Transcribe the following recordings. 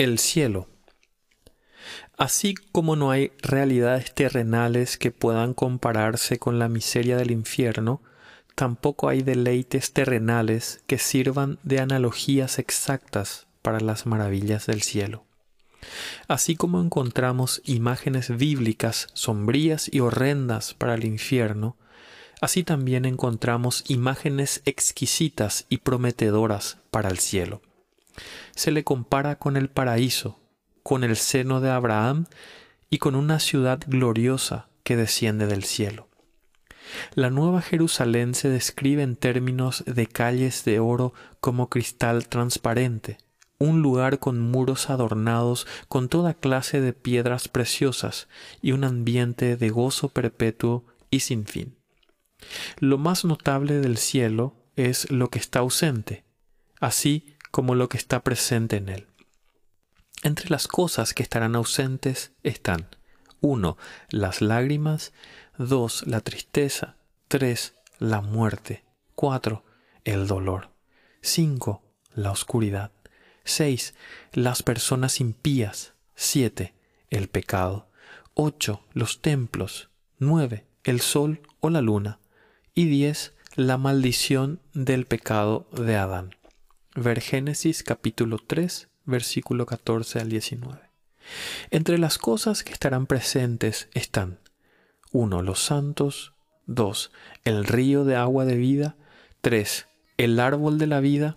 El cielo. Así como no hay realidades terrenales que puedan compararse con la miseria del infierno, tampoco hay deleites terrenales que sirvan de analogías exactas para las maravillas del cielo. Así como encontramos imágenes bíblicas sombrías y horrendas para el infierno, así también encontramos imágenes exquisitas y prometedoras para el cielo se le compara con el paraíso, con el seno de Abraham y con una ciudad gloriosa que desciende del cielo. La Nueva Jerusalén se describe en términos de calles de oro como cristal transparente, un lugar con muros adornados con toda clase de piedras preciosas y un ambiente de gozo perpetuo y sin fin. Lo más notable del cielo es lo que está ausente, así como lo que está presente en él. Entre las cosas que estarán ausentes están 1. las lágrimas, 2. la tristeza, 3. la muerte, 4. el dolor, 5. la oscuridad, 6. las personas impías, 7. el pecado, 8. los templos, 9. el sol o la luna, y 10. la maldición del pecado de Adán. Ver Génesis capítulo 3, versículo 14 al 19. Entre las cosas que estarán presentes están 1. Los santos, 2. El río de agua de vida, 3. El árbol de la vida,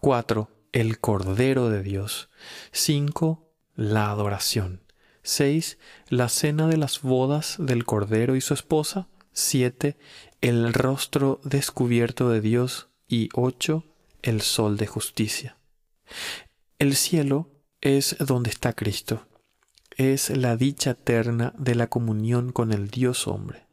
4. El Cordero de Dios, 5. La adoración, 6. La cena de las bodas del Cordero y su esposa, 7. El rostro descubierto de Dios y 8 el sol de justicia. El cielo es donde está Cristo, es la dicha eterna de la comunión con el Dios hombre.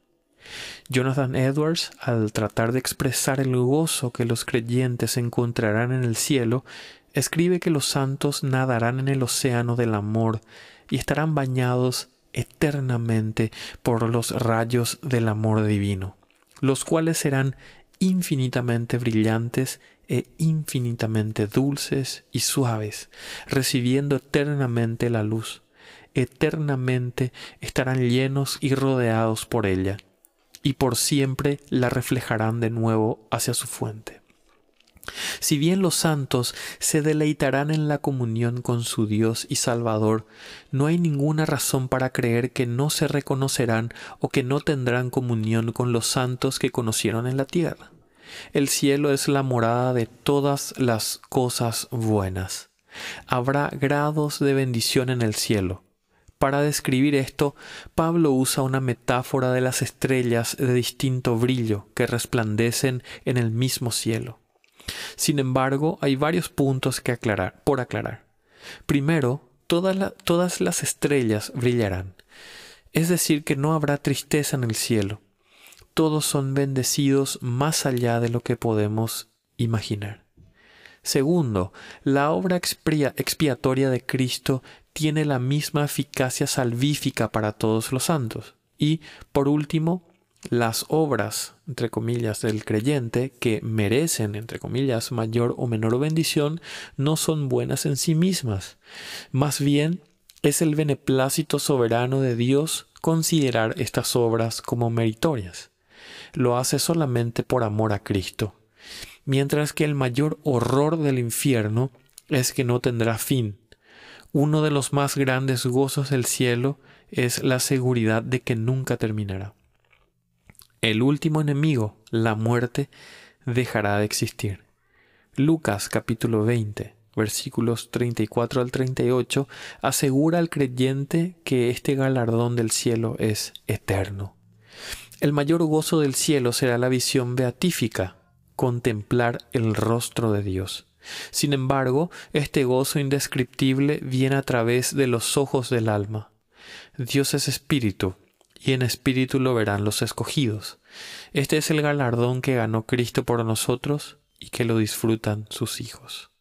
Jonathan Edwards, al tratar de expresar el gozo que los creyentes encontrarán en el cielo, escribe que los santos nadarán en el océano del amor y estarán bañados eternamente por los rayos del amor divino, los cuales serán infinitamente brillantes e infinitamente dulces y suaves, recibiendo eternamente la luz. Eternamente estarán llenos y rodeados por ella, y por siempre la reflejarán de nuevo hacia su fuente. Si bien los santos se deleitarán en la comunión con su Dios y Salvador, no hay ninguna razón para creer que no se reconocerán o que no tendrán comunión con los santos que conocieron en la tierra. El cielo es la morada de todas las cosas buenas. Habrá grados de bendición en el cielo. Para describir esto, Pablo usa una metáfora de las estrellas de distinto brillo que resplandecen en el mismo cielo. Sin embargo, hay varios puntos que aclarar, por aclarar. Primero, todas las estrellas brillarán, es decir, que no habrá tristeza en el cielo todos son bendecidos más allá de lo que podemos imaginar. Segundo, la obra expiatoria de Cristo tiene la misma eficacia salvífica para todos los santos. Y, por último, las obras, entre comillas, del creyente, que merecen, entre comillas, mayor o menor bendición, no son buenas en sí mismas. Más bien, es el beneplácito soberano de Dios considerar estas obras como meritorias lo hace solamente por amor a Cristo, mientras que el mayor horror del infierno es que no tendrá fin. Uno de los más grandes gozos del cielo es la seguridad de que nunca terminará. El último enemigo, la muerte, dejará de existir. Lucas capítulo 20, versículos 34 al 38, asegura al creyente que este galardón del cielo es eterno. El mayor gozo del cielo será la visión beatífica, contemplar el rostro de Dios. Sin embargo, este gozo indescriptible viene a través de los ojos del alma. Dios es espíritu, y en espíritu lo verán los escogidos. Este es el galardón que ganó Cristo por nosotros y que lo disfrutan sus hijos.